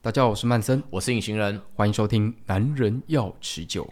大家好，我是曼森，我是隐形人，欢迎收听《男人要持久》。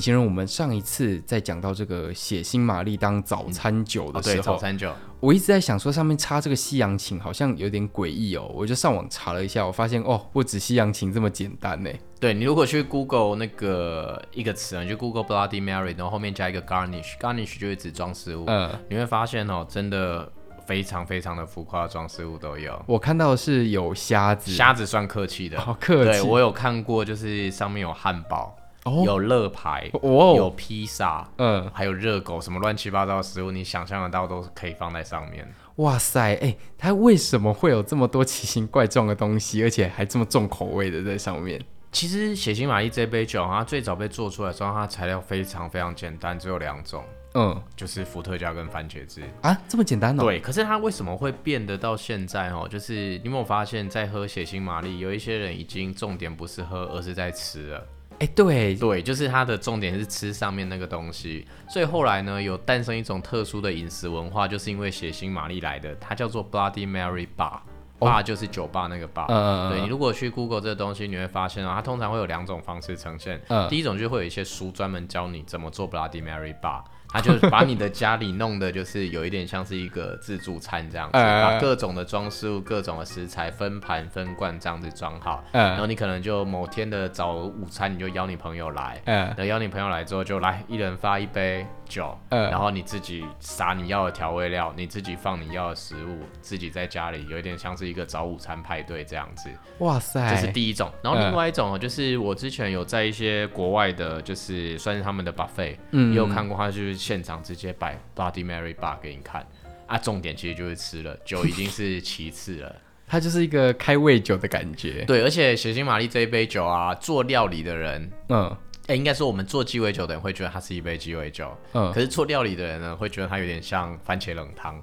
隐形人，我们上一次在讲到这个血腥玛丽当早餐酒的时候，嗯哦、对早餐酒，我一直在想说上面插这个西洋芹好像有点诡异哦，我就上网查了一下，我发现哦，不止西洋芹这么简单呢。对，你如果去 Google 那个一个词，你就 Google Bloody Mary，然后后面加一个 garnish，garnish 就是指装饰物，嗯，你会发现哦，真的非常非常的浮夸的装饰物都有。我看到的是有虾子，虾子算客气的，好客气。对，我有看过，就是上面有汉堡。哦、有乐牌，哦、有披萨，嗯，还有热狗，什么乱七八糟的食物，你想象得到都可以放在上面。哇塞，哎、欸，它为什么会有这么多奇形怪状的东西，而且还这么重口味的在上面？其实血腥玛丽这杯酒，它最早被做出来的时候，它材料非常非常简单，只有两种，嗯，就是伏特加跟番茄汁啊，这么简单哦。对，可是它为什么会变得到现在哦？就是你有没有发现，在喝血腥玛丽，有一些人已经重点不是喝，而是在吃了。哎、欸，对对，就是它的重点是吃上面那个东西，所以后来呢，有诞生一种特殊的饮食文化，就是因为血腥玛丽来的，它叫做 Bloody Mary Bar，Bar、哦、就是酒吧那个 bar。嗯对，你如果去 Google 这个东西，你会发现啊，它通常会有两种方式呈现。嗯。第一种就会有一些书专门教你怎么做 Bloody Mary Bar。他就把你的家里弄的就是有一点像是一个自助餐这样子，把各种的装饰物、各种的食材分盘分罐这样子装好，然后你可能就某天的早午餐你就邀你朋友来，然后邀你朋友来之后就来一人发一杯酒，然后你自己撒你要的调味料，你自己放你要的食物，自己在家里有一点像是一个早午餐派对这样子。哇塞，这是第一种。然后另外一种就是我之前有在一些国外的，就是算是他们的 buffet，也有看过，他就是。现场直接摆 Bloody Mary Bar 给你看啊，重点其实就是吃了，酒已经是其次了，它就是一个开胃酒的感觉。对，而且血腥玛丽这一杯酒啊，做料理的人，嗯，哎、欸，应该说我们做鸡尾酒的人会觉得它是一杯鸡尾酒，嗯，可是做料理的人呢，会觉得它有点像番茄冷汤。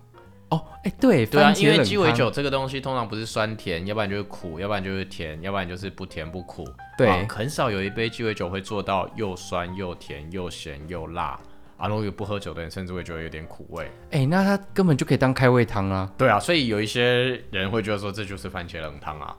哦，哎、欸，对，对啊，因为鸡尾酒这个东西通常不是酸甜，要不然就是苦，要不然就是甜，要不然就是不甜不苦。对，啊、很少有一杯鸡尾酒会做到又酸又甜又咸又辣。啊，如果有不喝酒的人，甚至会觉得有点苦味。哎、欸，那他根本就可以当开胃汤啊。对啊，所以有一些人会觉得说，这就是番茄冷汤啊。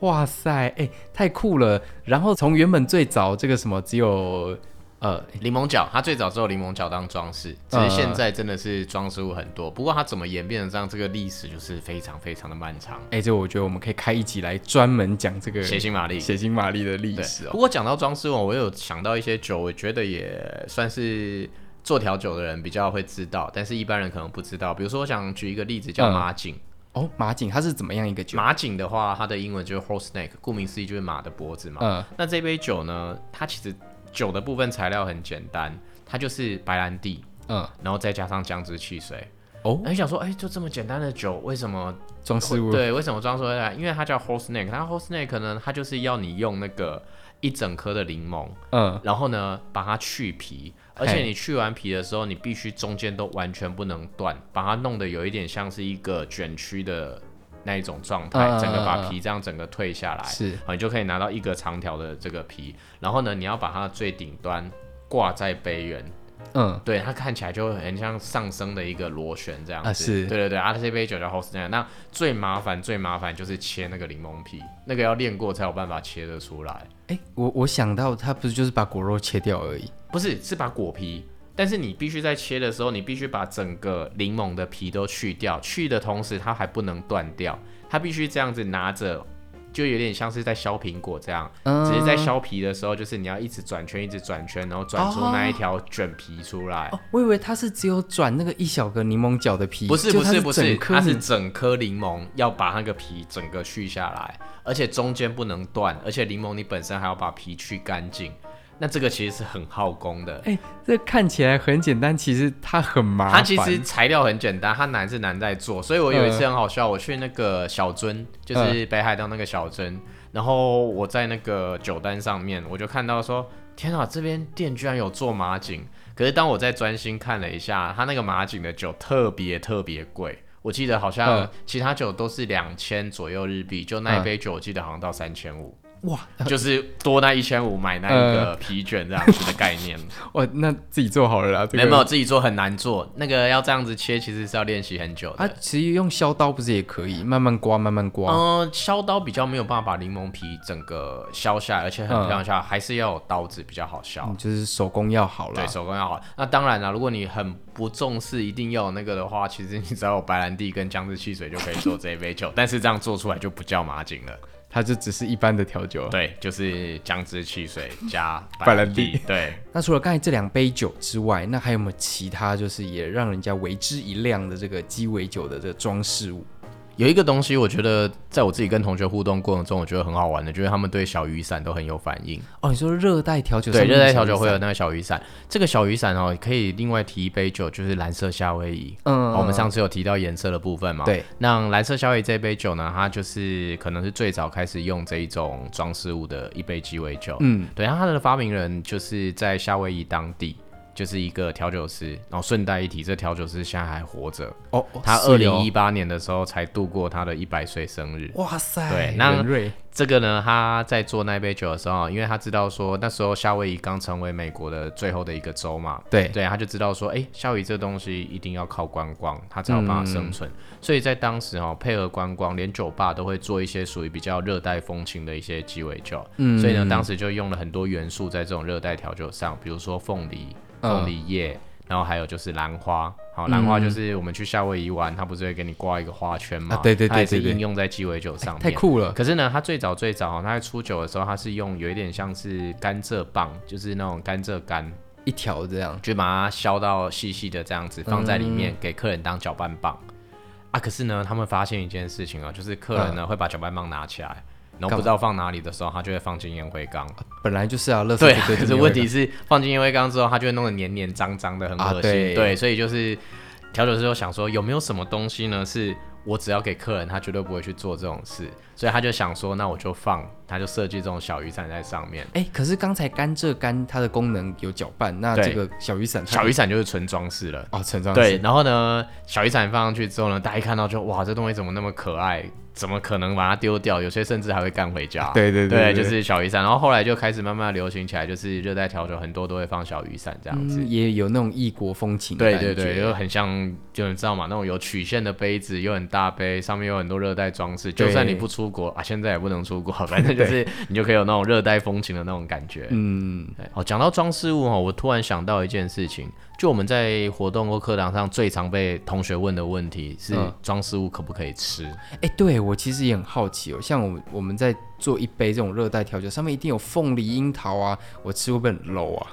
哇塞，哎、欸，太酷了。然后从原本最早这个什么只有呃柠檬角，它最早只有柠檬角当装饰，只是现在真的是装饰物很多。不过它怎么演变成这样，这个历史就是非常非常的漫长。哎、欸，这我觉得我们可以开一集来专门讲这个血腥玛丽，血腥玛丽的历史哦。不过讲到装饰物，我有想到一些酒，我觉得也算是。做调酒的人比较会知道，但是一般人可能不知道。比如说，我想举一个例子，叫马景。嗯、哦，马景它是怎么样一个酒？马景的话，它的英文就是 horse neck，顾名思义就是马的脖子嘛。嗯。那这杯酒呢，它其实酒的部分材料很简单，它就是白兰地，嗯，然后再加上姜汁汽水。哦。那你想说，哎、欸，就这么简单的酒，为什么装饰物？对，为什么装饰物？因为它叫 horse neck，它 horse neck 可能它就是要你用那个一整颗的柠檬，嗯，然后呢把它去皮。而且你去完皮的时候，你必须中间都完全不能断，把它弄得有一点像是一个卷曲的那一种状态，整个把皮这样整个退下来，是，你就可以拿到一个长条的这个皮。然后呢，你要把它的最顶端挂在杯缘，嗯，对，它看起来就很像上升的一个螺旋这样子。啊、是，对对对，啊，这杯酒叫 horse neck。那最麻烦最麻烦就是切那个柠檬皮，那个要练过才有办法切得出来。哎、欸，我我想到它不是就是把果肉切掉而已。不是，是把果皮，但是你必须在切的时候，你必须把整个柠檬的皮都去掉，去的同时它还不能断掉，它必须这样子拿着，就有点像是在削苹果这样，嗯、只是在削皮的时候，就是你要一直转圈，一直转圈，然后转出那一条卷皮出来。哦，我以为它是只有转那个一小个柠檬角的皮，不是不是不是，它是整颗柠檬要把那个皮整个去下来，而且中间不能断，而且柠檬你本身还要把皮去干净。那这个其实是很耗工的，哎、欸，这看起来很简单，其实它很麻烦。它其实材料很简单，它难是难在做。所以我有一次很好笑，我去那个小樽，就是北海道那个小樽，嗯、然后我在那个酒单上面，我就看到说，天啊，这边店居然有做马景。可是当我在专心看了一下，它那个马景的酒特别特别贵，我记得好像其他酒都是两千左右日币，就那一杯酒我记得好像到三千五。哇，就是多那一千五买那一个皮卷这样子的概念。哇、呃，那自己做好了啦。没有没有，自己做很难做，那个要这样子切，其实是要练习很久的。啊，其实用削刀不是也可以，慢慢刮，慢慢刮。嗯，削刀比较没有办法把柠檬皮整个削下来，而且很漂亮下来，还是要有刀子比较好削。嗯、就是手工要好了。对，手工要好。那当然了，如果你很不重视一定要有那个的话，其实你只要有白兰地跟姜汁汽水就可以做这一杯酒，但是这样做出来就不叫马景了。它就只是一般的调酒，对，就是姜汁汽水加白兰地。对，那除了刚才这两杯酒之外，那还有没有其他就是也让人家为之一亮的这个鸡尾酒的这个装饰物？有一个东西，我觉得在我自己跟同学互动过程中，我觉得很好玩的，就是他们对小雨伞都很有反应。哦，你说热带调酒？对，热带调酒会有那个小雨伞。这个小雨伞哦，可以另外提一杯酒，就是蓝色夏威夷。嗯，我们上次有提到颜色的部分嘛？对。那蓝色夏威夷这杯酒呢，它就是可能是最早开始用这一种装饰物的一杯鸡尾酒。嗯，对。然后它的发明人就是在夏威夷当地。就是一个调酒师，然后顺带一提，这调酒师现在还活着哦。他二零一八年的时候才度过他的一百岁生日。哇塞！对，那这个呢，他在做那杯酒的时候，因为他知道说那时候夏威夷刚成为美国的最后的一个州嘛，对对，他就知道说，哎，夏威夷这东西一定要靠观光，他才有办法生存。嗯、所以在当时哦，配合观光，连酒吧都会做一些属于比较热带风情的一些鸡尾酒。嗯，所以呢，当时就用了很多元素在这种热带调酒上，比如说凤梨。凤梨叶，然后还有就是兰花，好，兰花就是我们去夏威夷玩，它不是会给你挂一个花圈吗？对对对，它是应用在鸡尾酒上面，太酷了。可是呢，它最早最早，它在出酒的时候，它是用有一点像是甘蔗棒，就是那种甘蔗干。一条这样，就把它削到细细的这样子放在里面，给客人当搅拌棒。啊，可是呢，他们发现一件事情啊，就是客人呢会把搅拌棒拿起来。然后不知道放哪里的时候，它就会放进烟灰缸。本来就是啊，垃圾对，可是问题是放进烟灰缸之后，它就会弄得黏黏脏脏的，很恶心。啊、对，对，所以就是调酒师就想说，有没有什么东西呢？是我只要给客人，他绝对不会去做这种事。所以他就想说，那我就放，他就设计这种小雨伞在上面。哎，可是刚才甘蔗干它的功能有搅拌，那这个小雨伞，小雨伞就是纯装饰了。哦，纯装饰。对，然后呢，小雨伞放上去之后呢，大家一看到就哇，这东西怎么那么可爱？怎么可能把它丢掉？有些甚至还会干回家。对对对，就是小雨伞。然后后来就开始慢慢流行起来，就是热带调酒很多都会放小雨伞这样子，嗯、也有那种异国风情。对对对，就很像，就你知道吗？那种有曲线的杯子，又很大杯，上面有很多热带装饰。就算你不出国啊，现在也不能出国，反正就是你就可以有那种热带风情的那种感觉。嗯，哦，讲到装饰物哈，我突然想到一件事情。就我们在活动或课堂上最常被同学问的问题是：装饰物可不可以吃？哎、嗯欸，对我其实也很好奇哦。像我们我们在做一杯这种热带调酒，上面一定有凤梨、樱桃啊，我吃会不会很 low 啊？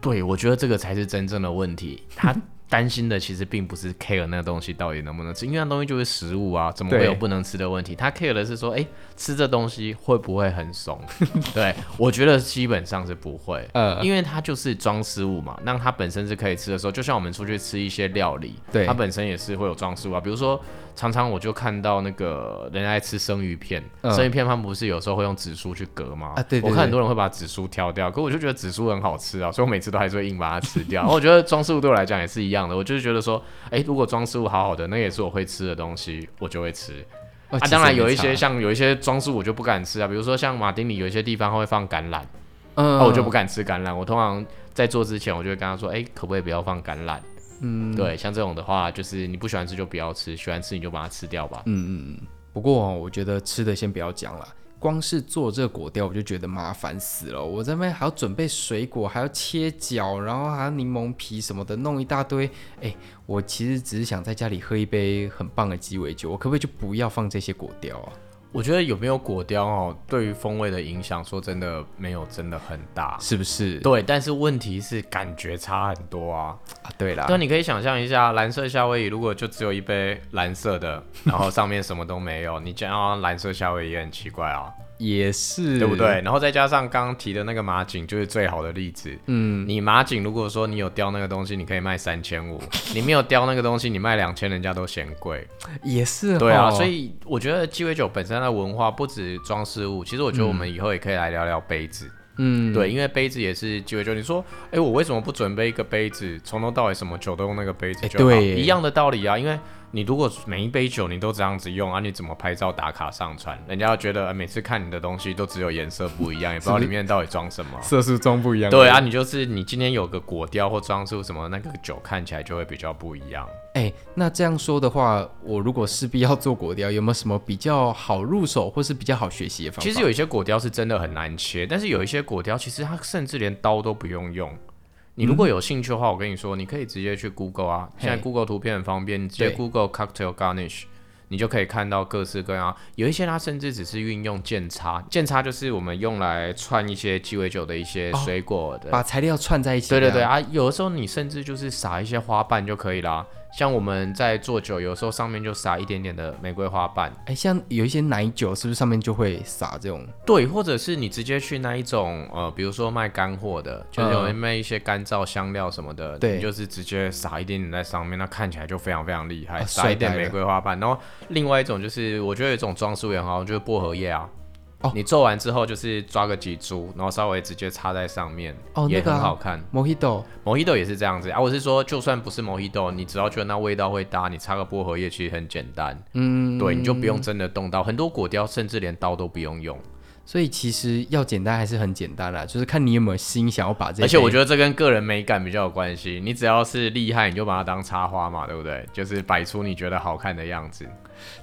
对，我觉得这个才是真正的问题。它担心的其实并不是 care 那个东西到底能不能吃，因为那东西就是食物啊，怎么会有不能吃的问题？他 care 的是说，哎、欸，吃这东西会不会很怂？对，我觉得基本上是不会，呃，因为它就是装饰物嘛。那它本身是可以吃的时候，就像我们出去吃一些料理，对，它本身也是会有装饰物啊，比如说。常常我就看到那个人爱吃生鱼片，嗯、生鱼片他们不是有时候会用紫苏去隔吗？啊，对，我看很多人会把紫苏挑掉，可我就觉得紫苏很好吃啊，所以我每次都还是会硬把它吃掉。我觉得装饰物对我来讲也是一样的，我就是觉得说，哎、欸，如果装饰物好好的，那也是我会吃的东西，我就会吃。啊，啊当然有一些像有一些装饰物我就不敢吃啊，比如说像马丁里有一些地方会放橄榄，嗯，啊、我就不敢吃橄榄。我通常在做之前，我就会跟他说，哎、欸，可不可以不要放橄榄？嗯，对，像这种的话，就是你不喜欢吃就不要吃，喜欢吃你就把它吃掉吧。嗯嗯嗯。不过哦，我觉得吃的先不要讲了，光是做这个果雕我就觉得麻烦死了。我这边还要准备水果，还要切角，然后还要柠檬皮什么的，弄一大堆。哎，我其实只是想在家里喝一杯很棒的鸡尾酒，我可不可以就不要放这些果雕啊？我觉得有没有果雕哦，对于风味的影响，说真的没有真的很大，是不是？对，但是问题是感觉差很多啊。啊，对啦，那你可以想象一下，蓝色夏威夷如果就只有一杯蓝色的，然后上面什么都没有，你讲要蓝色夏威夷也很奇怪啊。也是，对不对？然后再加上刚刚提的那个马景，就是最好的例子。嗯，你马景如果说你有雕那个东西，你可以卖三千五；你没有雕那个东西，你卖两千，人家都嫌贵。也是，对啊。所以我觉得鸡尾酒本身的文化不止装饰物，其实我觉得我们以后也可以来聊聊杯子。嗯，对，因为杯子也是鸡尾酒。你说，哎、欸，我为什么不准备一个杯子，从头到尾什么酒都用那个杯子就好？欸、对，一样的道理啊。因为你如果每一杯酒你都这样子用啊，你怎么拍照打卡上传？人家要觉得每次看你的东西都只有颜色不一样，也不知道里面到底装什么，色素装不一样。对啊，你就是你今天有个果雕或装出什么，那个酒看起来就会比较不一样。哎、欸，那这样说的话，我如果势必要做果雕，有没有什么比较好入手或是比较好学习的方法？其实有一些果雕是真的很难切，但是有一些果雕其实它甚至连刀都不用用。你如果有兴趣的话，我跟你说，你可以直接去 Google 啊，现在 Google 图片很方便，你直接 Google cocktail garnish，你就可以看到各式各样。有一些它甚至只是运用剑插，剑插就是我们用来串一些鸡尾酒的一些水果的，把材料串在一起。对对对啊，有的时候你甚至就是撒一些花瓣就可以啦。像我们在做酒，有时候上面就撒一点点的玫瑰花瓣。哎、欸，像有一些奶酒，是不是上面就会撒这种？对，或者是你直接去那一种，呃，比如说卖干货的，就是有人卖一些干燥香料什么的，对、嗯，你就是直接撒一点点在上面，那看起来就非常非常厉害。撒、哦、一点玫瑰花瓣，然后另外一种就是，我觉得有一种装饰也很好，就是薄荷叶啊。哦，你做完之后就是抓个几株，然后稍微直接插在上面，哦，也很好看。莫希豆，莫希豆也是这样子啊。我是说，就算不是莫希豆，你只要觉得那味道会搭，你插个薄荷叶其实很简单。嗯，对，你就不用真的动刀。很多果雕甚至连刀都不用用。所以其实要简单还是很简单啦，就是看你有没有心想要把这。而且我觉得这跟个人美感比较有关系。你只要是厉害，你就把它当插花嘛，对不对？就是摆出你觉得好看的样子。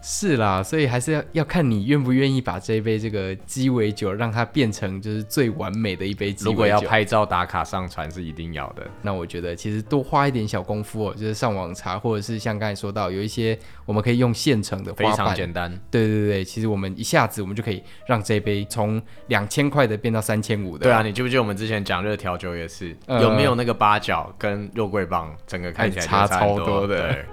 是啦，所以还是要要看你愿不愿意把这一杯这个鸡尾酒让它变成就是最完美的一杯鸡尾酒。如果要拍照打卡上传是一定要的。那我觉得其实多花一点小功夫哦，就是上网查，或者是像刚才说到有一些我们可以用现成的花瓣，非常简单。对对对，其实我们一下子我们就可以让这一杯从两千块的变到三千五的。对啊，你记不记得我们之前讲热调酒也是、呃、有没有那个八角跟肉桂棒，整个看起来差，差超多的。对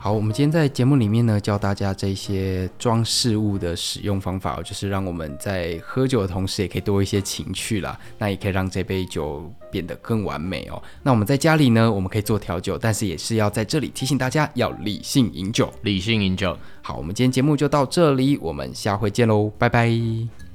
好，我们今天在节目里面呢，教大家这些装饰物的使用方法，就是让我们在喝酒的同时，也可以多一些情趣啦。那也可以让这杯酒变得更完美哦。那我们在家里呢，我们可以做调酒，但是也是要在这里提醒大家要理性饮酒，理性饮酒。好，我们今天节目就到这里，我们下回见喽，拜拜。